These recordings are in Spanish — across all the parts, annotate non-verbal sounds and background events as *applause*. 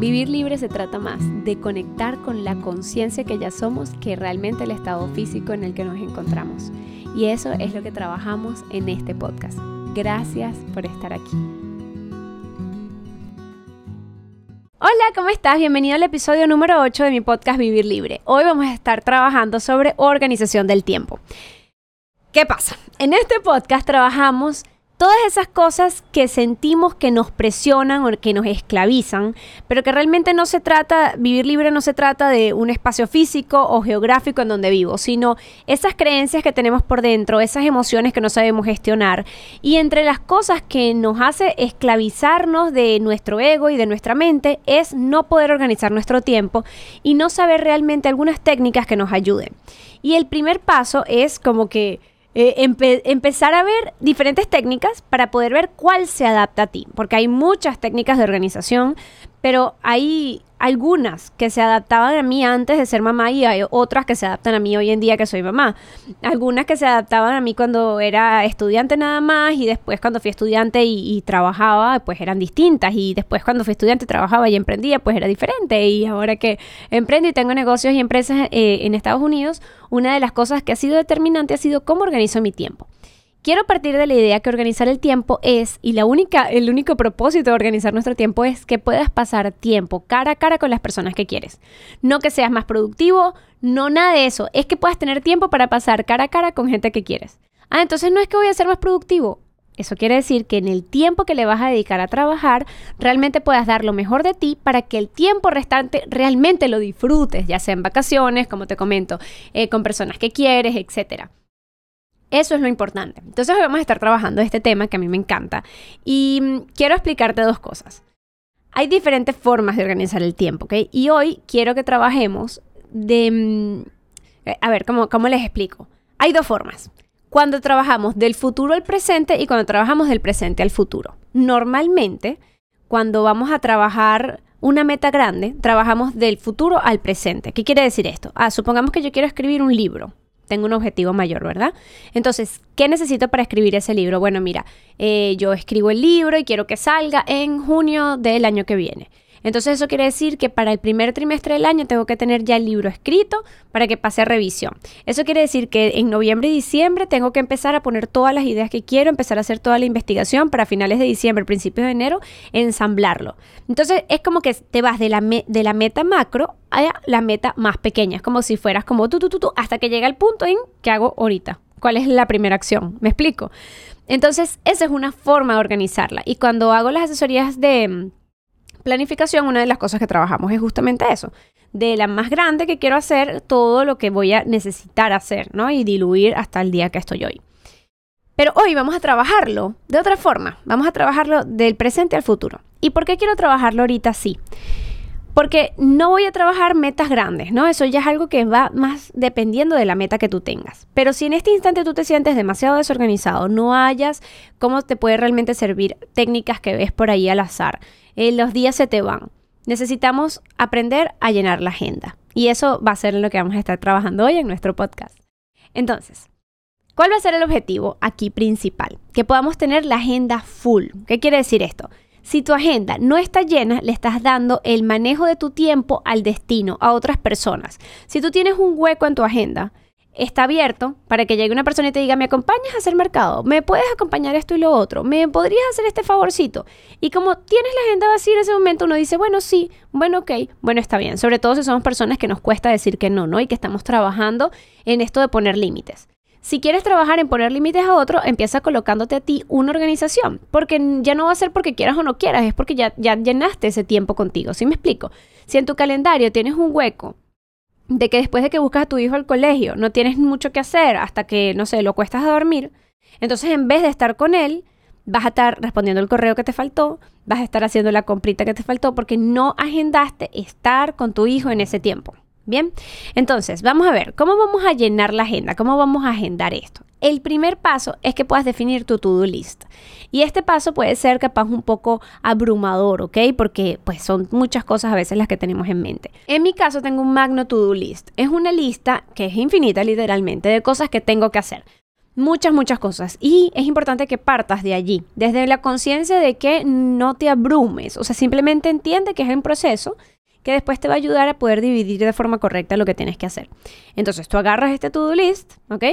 Vivir libre se trata más de conectar con la conciencia que ya somos que realmente el estado físico en el que nos encontramos. Y eso es lo que trabajamos en este podcast. Gracias por estar aquí. Hola, ¿cómo estás? Bienvenido al episodio número 8 de mi podcast Vivir Libre. Hoy vamos a estar trabajando sobre organización del tiempo. ¿Qué pasa? En este podcast trabajamos todas esas cosas que sentimos que nos presionan o que nos esclavizan, pero que realmente no se trata, vivir libre no se trata de un espacio físico o geográfico en donde vivo, sino esas creencias que tenemos por dentro, esas emociones que no sabemos gestionar. Y entre las cosas que nos hace esclavizarnos de nuestro ego y de nuestra mente es no poder organizar nuestro tiempo y no saber realmente algunas técnicas que nos ayuden. Y el primer paso es como que eh, empezar a ver diferentes técnicas para poder ver cuál se adapta a ti, porque hay muchas técnicas de organización, pero hay algunas que se adaptaban a mí antes de ser mamá y hay otras que se adaptan a mí hoy en día que soy mamá. Algunas que se adaptaban a mí cuando era estudiante nada más y después cuando fui estudiante y, trabajaba, pues eran distintas y después cuando fui estudiante trabajaba y emprendía, pues era diferente y ahora que emprendo y tengo negocios y empresas eh, en Estados Unidos, una de las cosas que ha sido determinante ha sido cómo organizo mi tiempo. Quiero partir de la idea que organizar el tiempo es, y la única, el único propósito de organizar nuestro tiempo es que puedas pasar tiempo cara a cara con las personas que quieres. No que seas más productivo, no nada de eso. Es que puedas tener tiempo para pasar cara a cara con gente que quieres. Ah, entonces no es que voy a ser más productivo. Eso quiere decir que en el tiempo que le vas a dedicar a trabajar, realmente puedas dar lo mejor de ti para que el tiempo restante realmente lo disfrutes, ya sea en vacaciones, como te comento, eh, con personas que quieres, etcétera. Eso es lo importante. Entonces hoy vamos a estar trabajando este tema que a mí me encanta y mm, quiero explicarte dos cosas. Hay diferentes formas de organizar el tiempo, ¿ok? Y hoy quiero que trabajemos de... Mm, a ver, ¿cómo, ¿cómo les explico? Hay dos formas. Cuando trabajamos del futuro al presente y cuando trabajamos del presente al futuro. Normalmente, cuando vamos a trabajar una meta grande, trabajamos del futuro al presente. ¿Qué quiere decir esto? Ah, supongamos que yo quiero escribir un libro tengo un objetivo mayor, ¿verdad? Entonces, ¿qué necesito para escribir ese libro? Bueno, mira, eh, yo escribo el libro y quiero que salga en junio del año que viene. Entonces eso quiere decir que para el primer trimestre del año tengo que tener ya el libro escrito para que pase a revisión. Eso quiere decir que en noviembre y diciembre tengo que empezar a poner todas las ideas que quiero, empezar a hacer toda la investigación para finales de diciembre, principios de enero, ensamblarlo. Entonces es como que te vas de la, de la meta macro a la meta más pequeña. Es como si fueras como tú, tú, tú, tú, hasta que llega el punto en que hago ahorita. ¿Cuál es la primera acción? ¿Me explico? Entonces, esa es una forma de organizarla. Y cuando hago las asesorías de planificación, una de las cosas que trabajamos es justamente eso. De la más grande que quiero hacer, todo lo que voy a necesitar hacer, ¿no? Y diluir hasta el día que estoy hoy. Pero hoy vamos a trabajarlo de otra forma. Vamos a trabajarlo del presente al futuro. ¿Y por qué quiero trabajarlo ahorita así? Porque no voy a trabajar metas grandes, ¿no? Eso ya es algo que va más dependiendo de la meta que tú tengas. Pero si en este instante tú te sientes demasiado desorganizado, no hayas cómo te puede realmente servir técnicas que ves por ahí al azar, eh, los días se te van. Necesitamos aprender a llenar la agenda. Y eso va a ser lo que vamos a estar trabajando hoy en nuestro podcast. Entonces, ¿cuál va a ser el objetivo aquí principal? Que podamos tener la agenda full. ¿Qué quiere decir esto? Si tu agenda no está llena, le estás dando el manejo de tu tiempo al destino, a otras personas. Si tú tienes un hueco en tu agenda, está abierto para que llegue una persona y te diga, ¿me acompañas a hacer mercado? ¿Me puedes acompañar esto y lo otro? ¿Me podrías hacer este favorcito? Y como tienes la agenda vacía en ese momento, uno dice, bueno, sí, bueno, ok, bueno, está bien. Sobre todo si somos personas que nos cuesta decir que no, ¿no? Y que estamos trabajando en esto de poner límites. Si quieres trabajar en poner límites a otro, empieza colocándote a ti una organización, porque ya no va a ser porque quieras o no quieras, es porque ya, ya llenaste ese tiempo contigo. ¿Sí me explico? Si en tu calendario tienes un hueco de que después de que buscas a tu hijo al colegio no tienes mucho que hacer hasta que, no sé, lo cuestas a dormir, entonces en vez de estar con él, vas a estar respondiendo el correo que te faltó, vas a estar haciendo la comprita que te faltó porque no agendaste estar con tu hijo en ese tiempo. Bien, entonces vamos a ver cómo vamos a llenar la agenda, cómo vamos a agendar esto. El primer paso es que puedas definir tu to-do list. Y este paso puede ser capaz un poco abrumador, ¿ok? Porque pues son muchas cosas a veces las que tenemos en mente. En mi caso tengo un magno to-do list. Es una lista que es infinita literalmente de cosas que tengo que hacer. Muchas, muchas cosas. Y es importante que partas de allí, desde la conciencia de que no te abrumes. O sea, simplemente entiende que es un proceso que después te va a ayudar a poder dividir de forma correcta lo que tienes que hacer. Entonces tú agarras este to-do list, ¿ok?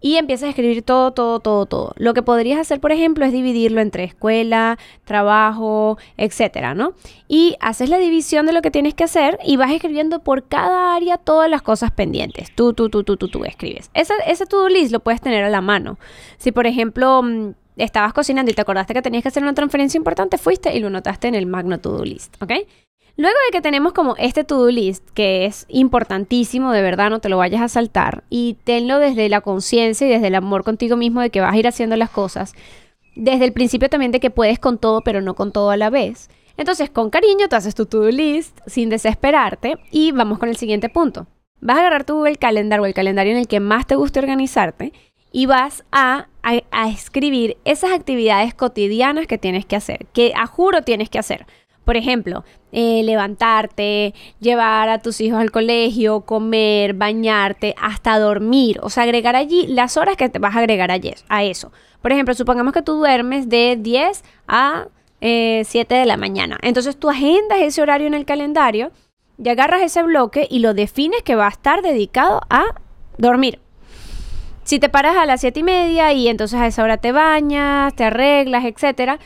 Y empiezas a escribir todo, todo, todo, todo. Lo que podrías hacer, por ejemplo, es dividirlo entre escuela, trabajo, etcétera, ¿no? Y haces la división de lo que tienes que hacer y vas escribiendo por cada área todas las cosas pendientes. Tú, tú, tú, tú, tú, tú escribes. Ese, ese to-do list lo puedes tener a la mano. Si, por ejemplo mm, estabas cocinando y te acordaste que tenías que hacer una transferencia importante, fuiste y lo notaste en el Magno To-Do List, ¿ok? Luego de que tenemos como este to-do list, que es importantísimo, de verdad, no te lo vayas a saltar, y tenlo desde la conciencia y desde el amor contigo mismo de que vas a ir haciendo las cosas, desde el principio también de que puedes con todo, pero no con todo a la vez. Entonces, con cariño, tú haces tu to-do list sin desesperarte y vamos con el siguiente punto. Vas a agarrar tu Google Calendar o el calendario en el que más te guste organizarte y vas a, a, a escribir esas actividades cotidianas que tienes que hacer, que a juro tienes que hacer. Por ejemplo, eh, levantarte, llevar a tus hijos al colegio, comer, bañarte, hasta dormir. O sea, agregar allí las horas que te vas a agregar a eso. Por ejemplo, supongamos que tú duermes de 10 a 7 eh, de la mañana. Entonces tú agendas ese horario en el calendario y agarras ese bloque y lo defines que va a estar dedicado a dormir. Si te paras a las 7 y media y entonces a esa hora te bañas, te arreglas, etcétera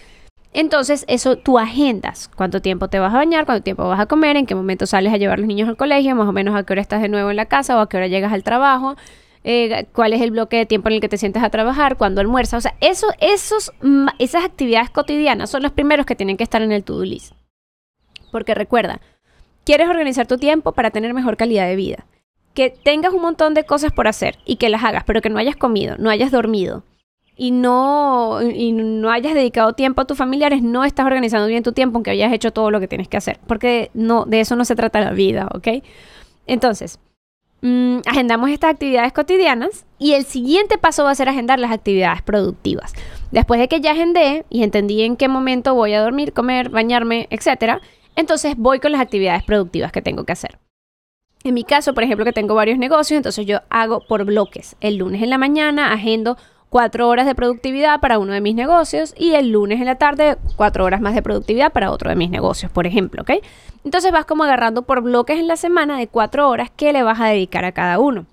entonces, eso tú agendas. ¿Cuánto tiempo te vas a bañar? ¿Cuánto tiempo vas a comer? ¿En qué momento sales a llevar los niños al colegio? Más o menos a qué hora estás de nuevo en la casa o a qué hora llegas al trabajo. Eh, cuál es el bloque de tiempo en el que te sientes a trabajar, cuándo almuerzas. O sea, eso, esos, esas actividades cotidianas son los primeros que tienen que estar en el to-do list. Porque recuerda, quieres organizar tu tiempo para tener mejor calidad de vida. Que tengas un montón de cosas por hacer y que las hagas, pero que no hayas comido, no hayas dormido, y no, y no hayas dedicado tiempo a tus familiares, no estás organizando bien tu tiempo aunque hayas hecho todo lo que tienes que hacer. Porque no, de eso no se trata la vida, ¿ok? Entonces, mm, agendamos estas actividades cotidianas y el siguiente paso va a ser agendar las actividades productivas. Después de que ya agendé y entendí en qué momento voy a dormir, comer, bañarme, etc., entonces voy con las actividades productivas que tengo que hacer. En mi caso, por ejemplo, que tengo varios negocios, entonces yo hago por bloques. El lunes en la mañana agendo cuatro horas de productividad para uno de mis negocios y el lunes en la tarde cuatro horas más de productividad para otro de mis negocios, por ejemplo, ¿ok? Entonces vas como agarrando por bloques en la semana de cuatro horas que le vas a dedicar a cada uno.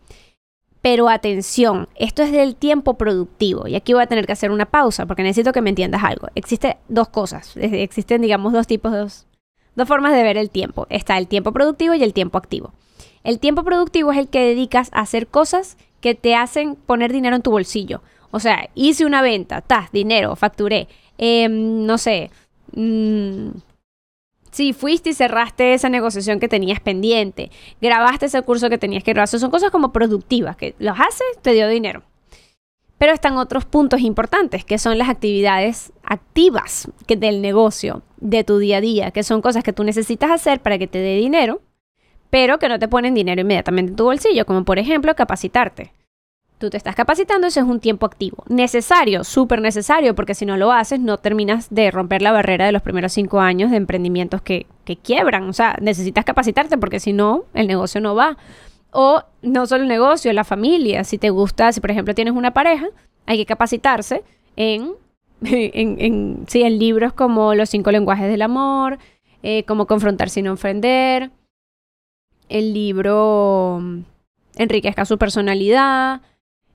Pero atención, esto es del tiempo productivo y aquí voy a tener que hacer una pausa porque necesito que me entiendas algo. Existen dos cosas, existen digamos dos tipos, dos, dos formas de ver el tiempo. Está el tiempo productivo y el tiempo activo. El tiempo productivo es el que dedicas a hacer cosas que te hacen poner dinero en tu bolsillo. O sea, hice una venta, ta, dinero, facturé. Em, no sé. Mm, sí, fuiste y cerraste esa negociación que tenías pendiente. Grabaste ese curso que tenías que grabar. Son cosas como productivas, que los haces, te dio dinero. Pero están otros puntos importantes, que son las actividades activas del negocio, de tu día a día, que son cosas que tú necesitas hacer para que te dé dinero, pero que no te ponen dinero inmediatamente en tu bolsillo, como por ejemplo capacitarte. Tú te estás capacitando, eso es un tiempo activo. Necesario, súper necesario, porque si no lo haces, no terminas de romper la barrera de los primeros cinco años de emprendimientos que, que quiebran. O sea, necesitas capacitarte porque si no, el negocio no va. O no solo el negocio, la familia. Si te gusta, si por ejemplo tienes una pareja, hay que capacitarse en, *laughs* en, sí, en libros como Los cinco lenguajes del amor, eh, Cómo confrontar sin ofender, el libro Enriquezca su personalidad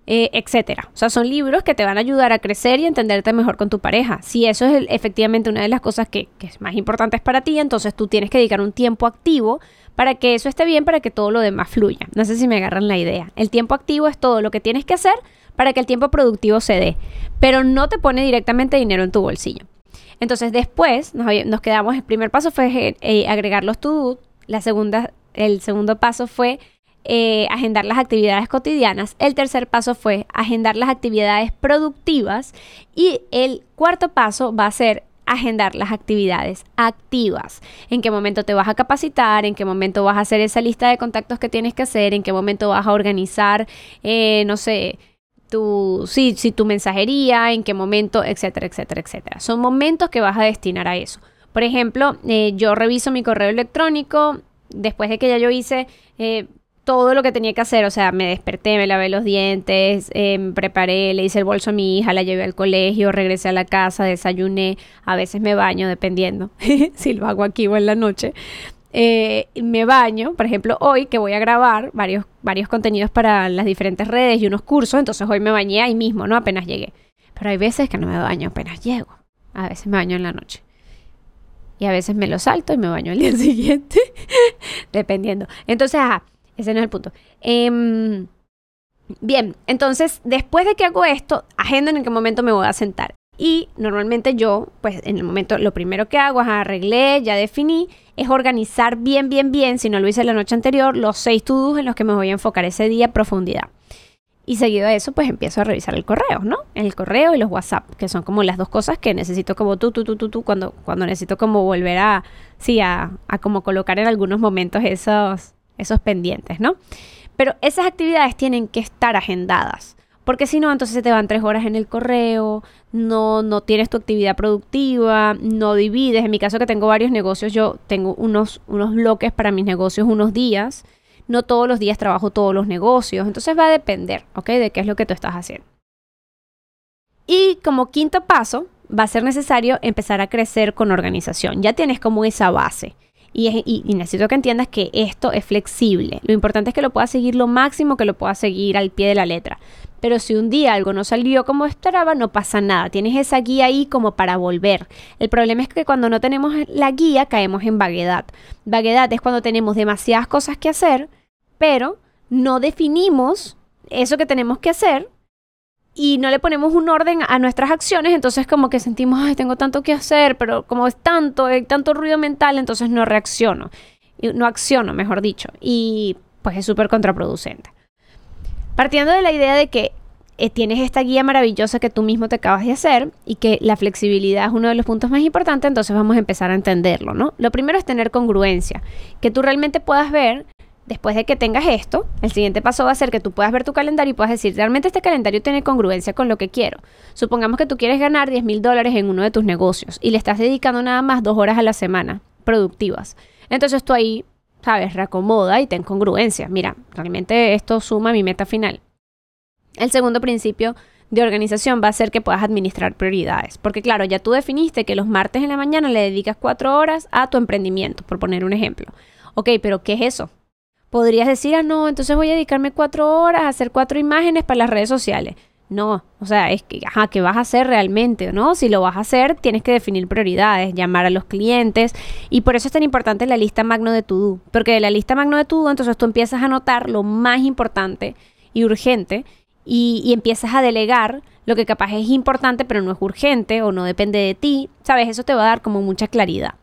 eh, etcétera. O sea, son libros que te van a ayudar a crecer y entenderte mejor con tu pareja. Si eso es efectivamente una de las cosas que, es más importantes para ti, entonces tú tienes que dedicar un tiempo activo para que eso esté bien, para que todo lo demás fluya. No sé si me agarran la idea. El tiempo activo es todo lo que tienes que hacer para que el tiempo productivo se dé, pero no te pone directamente dinero en tu bolsillo. Entonces después nos, quedamos, el primer paso fue eh, agregar los to-do, la segunda, el segundo paso fue eh, agendar las actividades cotidianas. El tercer paso fue agendar las actividades productivas. Y el cuarto paso va a ser agendar las actividades activas. En qué momento te vas a capacitar, en qué momento vas a hacer esa lista de contactos que tienes que hacer, en qué momento vas a organizar, eh, no sé, tu, sí, sí, tu mensajería, en qué momento, etcétera, etcétera, etcétera. Son momentos que vas a destinar a eso. Por ejemplo, eh, yo reviso mi correo electrónico después de que ya yo hice todo lo que tenía que hacer, o sea, me desperté, me lavé los dientes, eh, preparé, le hice el bolso a mi hija, la llevé al colegio, regresé a la casa, desayuné, a veces me baño, dependiendo *laughs* si lo hago aquí o en la noche. Eh, me baño, por ejemplo, hoy que voy a grabar varios, varios contenidos para las diferentes redes y unos cursos, entonces hoy me bañé ahí mismo, ¿no? Apenas llegué. Pero hay veces que no me baño apenas llego. A veces me baño en la noche. Y a veces me lo salto y me baño el día *laughs* siguiente, dependiendo. Entonces, ajá, ese no es el punto. Em, bien, entonces, después de que hago esto, agendo en qué momento me voy a sentar. Y normalmente yo, pues en el momento, lo primero que hago es arreglé, ya definí, es organizar bien, bien, bien, si no lo hice la noche anterior, los seis to en los que me voy a enfocar ese día profundidad. Y seguido a eso, pues empiezo a revisar el correo, ¿no? El correo y los WhatsApp, que son como las dos cosas que necesito como tú, tú, tú, tú, tú, cuando, cuando necesito como volver a, sí, a, a como colocar en algunos momentos esos, esos pendientes, ¿no? Pero esas actividades tienen que estar agendadas. Porque si no, entonces se te van tres horas en el correo, no, no tienes tu actividad productiva, no divides. En mi caso que tengo varios negocios, yo tengo unos, unos bloques para mis negocios unos días. No todos los días trabajo todos los negocios. Entonces va a depender, ¿ok? De qué es lo que tú estás haciendo. Y como quinto paso, va a ser necesario empezar a crecer con organización. Ya tienes como esa base. Y, necesito que entiendas que esto es flexible. Lo importante es que lo puedas seguir lo máximo que lo puedas seguir al pie de la letra. Pero si un día algo no salió como esperaba, no pasa nada. Tienes esa guía ahí como para volver. El problema es que cuando no tenemos la guía caemos en vaguedad. Vaguedad es cuando tenemos demasiadas cosas que hacer, pero no definimos eso que tenemos que hacer y no le ponemos un orden a nuestras acciones, entonces como que sentimos, ay, tengo tanto que hacer, pero como es tanto, hay tanto ruido mental, entonces no reacciono, no acciono, mejor dicho, y pues es súper contraproducente. Partiendo de la idea de que eh, tienes esta guía maravillosa que tú mismo te acabas de hacer y que la flexibilidad es uno de los puntos más importantes, entonces vamos a empezar a entenderlo, ¿no? Lo primero es tener congruencia, que tú realmente puedas ver Después de que tengas esto, el siguiente paso va a ser que tú puedas ver tu calendario y puedas decir, realmente este calendario tiene congruencia con lo que quiero. Supongamos que tú quieres ganar 10 mil dólares en uno de tus negocios y le estás dedicando nada más dos horas a la semana productivas. Entonces tú ahí, sabes, reacomoda y ten congruencia. Mira, realmente esto suma mi meta final. El segundo principio de organización va a ser que puedas administrar prioridades. Porque claro, ya tú definiste que los martes en la mañana le dedicas cuatro horas a tu emprendimiento, por poner un ejemplo. Ok, pero ¿qué es eso? Podrías decir, ah, no, entonces voy a dedicarme cuatro horas a hacer cuatro imágenes para las redes sociales. No, o sea, es que, ajá, ¿qué vas a hacer realmente? ¿No? Si lo vas a hacer, tienes que definir prioridades, llamar a los clientes. Y por eso es tan importante la lista magno de to-do. Porque de la lista magno de to-do, entonces tú empiezas a anotar lo más importante y urgente y, y, empiezas a delegar lo que capaz es importante, pero no es urgente o no depende de ti. ¿Sabes? Eso te va a dar como mucha claridad.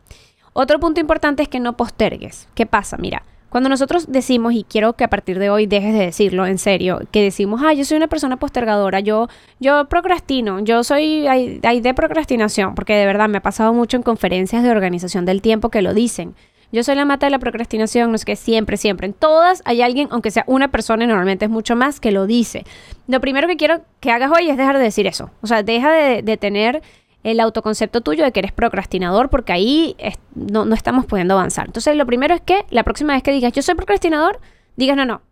Otro punto importante es que no postergues. ¿Qué pasa? Mira, cuando nosotros decimos, y quiero que a partir de hoy dejes de decirlo en serio, que decimos, ah, yo soy una persona postergadora, yo, yo procrastino, yo soy hay, de procrastinación, porque de verdad me ha pasado mucho en conferencias de organización del tiempo que lo dicen. Yo soy la mata de la procrastinación, no es que siempre, siempre. En todas hay alguien, aunque sea una persona, y normalmente es mucho más, que lo dice. Lo primero que quiero que hagas hoy es dejar de decir eso. O sea, deja de, de tener el autoconcepto tuyo de que eres procrastinador porque ahí no, no, estamos pudiendo avanzar. Entonces, lo primero es que la próxima vez que digas yo soy procrastinador, digas no, no,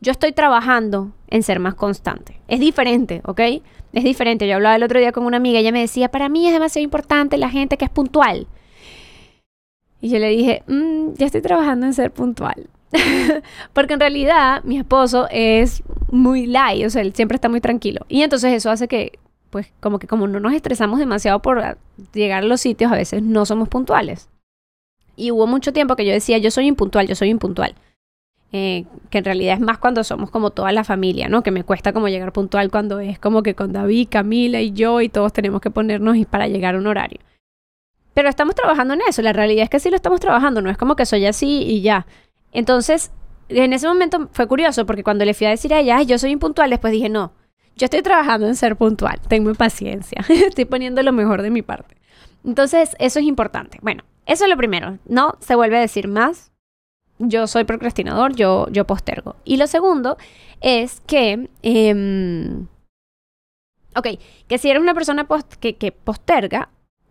yo estoy trabajando en ser más constante. Es diferente, ¿ok? Es diferente. Yo hablaba el otro día con una amiga, ella me decía, para mí es demasiado importante la gente que es puntual. Y yo le dije, mm, ya estoy trabajando en ser puntual. *laughs* Porque en realidad mi esposo es muy light, o sea, él siempre está muy tranquilo. Y entonces eso hace que pues como que como no nos estresamos demasiado por llegar a los sitios, a veces no somos puntuales. Y hubo mucho tiempo que yo decía, yo soy impuntual, yo soy impuntual. Eh, que en realidad es más cuando somos como toda la familia, ¿no? Que me cuesta como llegar puntual cuando es como que con David, Camila y yo y todos tenemos que ponernos para llegar a un horario. Pero estamos trabajando en eso, la realidad es que sí lo estamos trabajando, no es como que soy así y ya. Entonces, en ese momento fue curioso porque cuando le fui a decir a ella, yo soy impuntual, después dije, no, yo estoy trabajando en ser puntual, tengo paciencia, *laughs* estoy poniendo lo mejor de mi parte. Entonces, eso es importante. Bueno, eso es lo primero, no se vuelve a decir más. Yo soy procrastinador, yo, yo postergo. Y lo segundo es que, em, ok, que si eres una persona que, que posterga,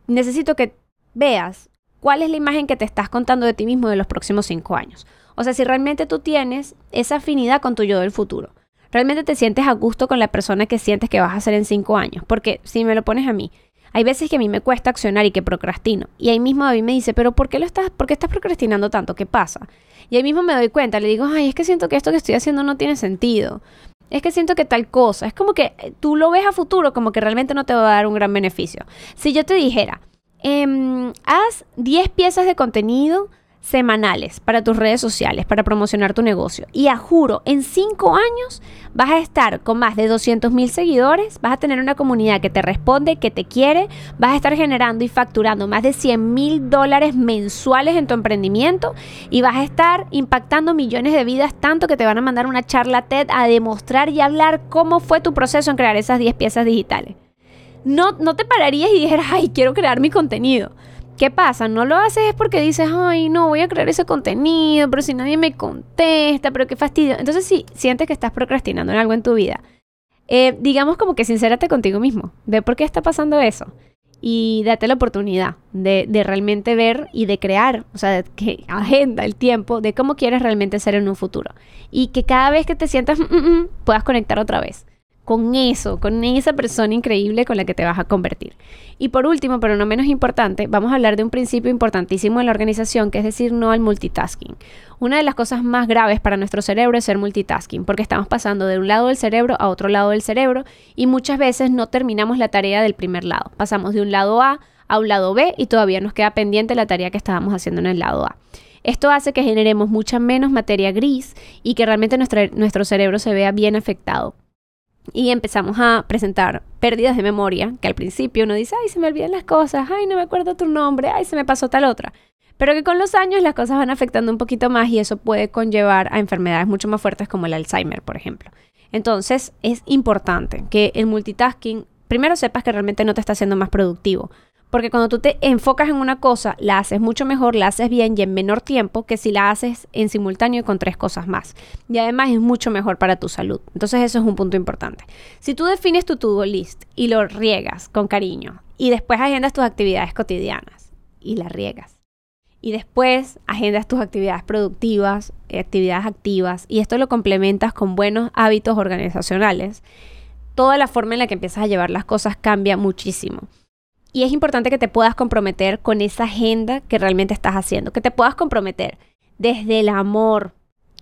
necesito que veas ¿Cuál es la imagen que te estás contando de ti mismo de los próximos cinco años? O sea, si realmente tú tienes esa afinidad con tu yo del futuro. Realmente te sientes a gusto con la persona que sientes que vas a ser en cinco años. Porque si me lo pones a mí, hay veces que a mí me cuesta accionar y que procrastino. Y ahí mismo David me dice, pero ¿por qué, lo estás, ¿por qué estás procrastinando tanto? ¿Qué pasa? Y ahí mismo me doy cuenta, le digo, ay, es que siento que esto que estoy haciendo no tiene sentido. Es que siento que tal cosa. Es como que eh, tú lo ves a futuro como que realmente no te va a dar un gran beneficio. Si yo te dijera, em, haz 10 piezas de contenido semanales para tus redes sociales, para promocionar tu negocio. Y a juro, en cinco años vas a estar con más de 200 mil seguidores, vas a tener una comunidad que te responde, que te quiere, vas a estar generando y facturando más de 100 mil dólares mensuales en tu emprendimiento y vas a estar impactando millones de vidas tanto que te van a mandar una charla TED a demostrar y hablar cómo fue tu proceso en crear esas 10 piezas digitales. No, no te pararías y dijeras, ay, quiero crear mi contenido ¿Qué pasa? No lo haces es porque dices, ay, no, voy a crear ese contenido, pero si nadie me contesta, pero qué fastidio. Entonces, si sientes que estás procrastinando en algo en tu vida, eh, digamos como que sincérate contigo mismo, ve por qué está pasando eso y date la oportunidad de, de, realmente ver y de crear, o sea, que agenda el tiempo de cómo quieres realmente ser en un futuro. Y que cada vez que te sientas, mm, mm, mm, puedas conectar otra vez con eso, con esa persona increíble con la que te vas a convertir. Y por último, pero no menos importante, vamos a hablar de un principio importantísimo en la organización, que es decir no al multitasking. Una de las cosas más graves para nuestro cerebro es ser multitasking, porque estamos pasando de un lado del cerebro a otro lado del cerebro y muchas veces no terminamos la tarea del primer lado. Pasamos de un lado A a un lado B y todavía nos queda pendiente la tarea que estábamos haciendo en el lado A. Esto hace que generemos mucha menos materia gris y que realmente nuestro cerebro se vea bien afectado y empezamos a presentar pérdidas de memoria, que al principio uno dice, ay, se me olvidan las cosas, ay, no me acuerdo tu nombre, ay, se me pasó tal otra. Pero que con los años las cosas van afectando un poquito más y eso puede conllevar a enfermedades mucho más fuertes como el Alzheimer, por ejemplo. Entonces es importante que el multitasking, primero sepas que realmente no te está haciendo más productivo, porque cuando tú te enfocas en una cosa, la haces mucho mejor, la haces bien y en menor tiempo que si la haces en simultáneo con tres cosas más. Y además es mucho mejor para tu salud. Entonces eso es un punto importante. Si tú defines tu to-do list y lo riegas con cariño y después agendas tus actividades cotidianas y las riegas. Y después agendas tus actividades productivas, actividades activas y esto lo complementas con buenos hábitos organizacionales. Toda la forma en la que empiezas a llevar las cosas cambia muchísimo. Y es importante que te puedas comprometer con esa agenda que realmente estás haciendo, que te puedas comprometer desde el amor,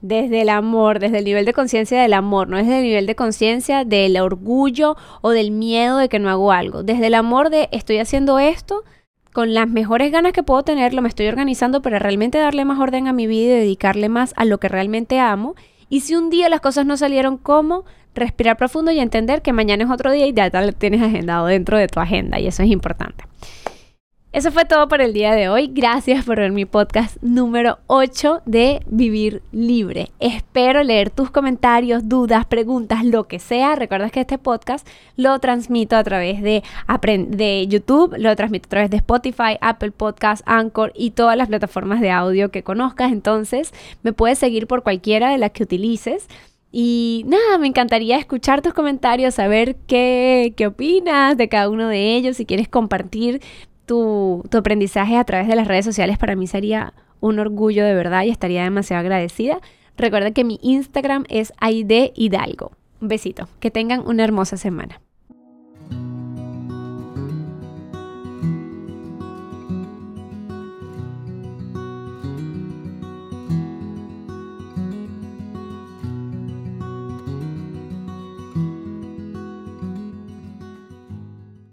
desde el amor, desde el nivel de conciencia del amor, no desde el nivel de conciencia del orgullo o del miedo de que no hago algo, desde el amor de estoy haciendo esto con las mejores ganas que puedo tenerlo, me estoy organizando para realmente darle más orden a mi vida y dedicarle más a lo que realmente amo. Y si un día las cosas no salieron como, respirar profundo y entender que mañana es otro día y ya lo tienes agendado dentro de tu agenda y eso es importante. Eso fue todo por el día de hoy. Gracias por ver mi podcast número 8 de Vivir Libre. Espero leer tus comentarios, dudas, preguntas, lo que sea. Recuerda que este podcast lo transmito a través de, de YouTube, lo transmito a través de Spotify, Apple Podcasts, Anchor y todas las plataformas de audio que conozcas. Entonces, me puedes seguir por cualquiera de las que utilices. Y nada, me encantaría escuchar tus comentarios, saber qué, qué opinas de cada uno de ellos. Si quieres compartir tu, tu aprendizaje a través de las redes sociales, para mí sería un orgullo de verdad y estaría demasiado agradecida. Recuerda que mi Instagram es Aide Hidalgo. Un besito. Que tengan una hermosa semana.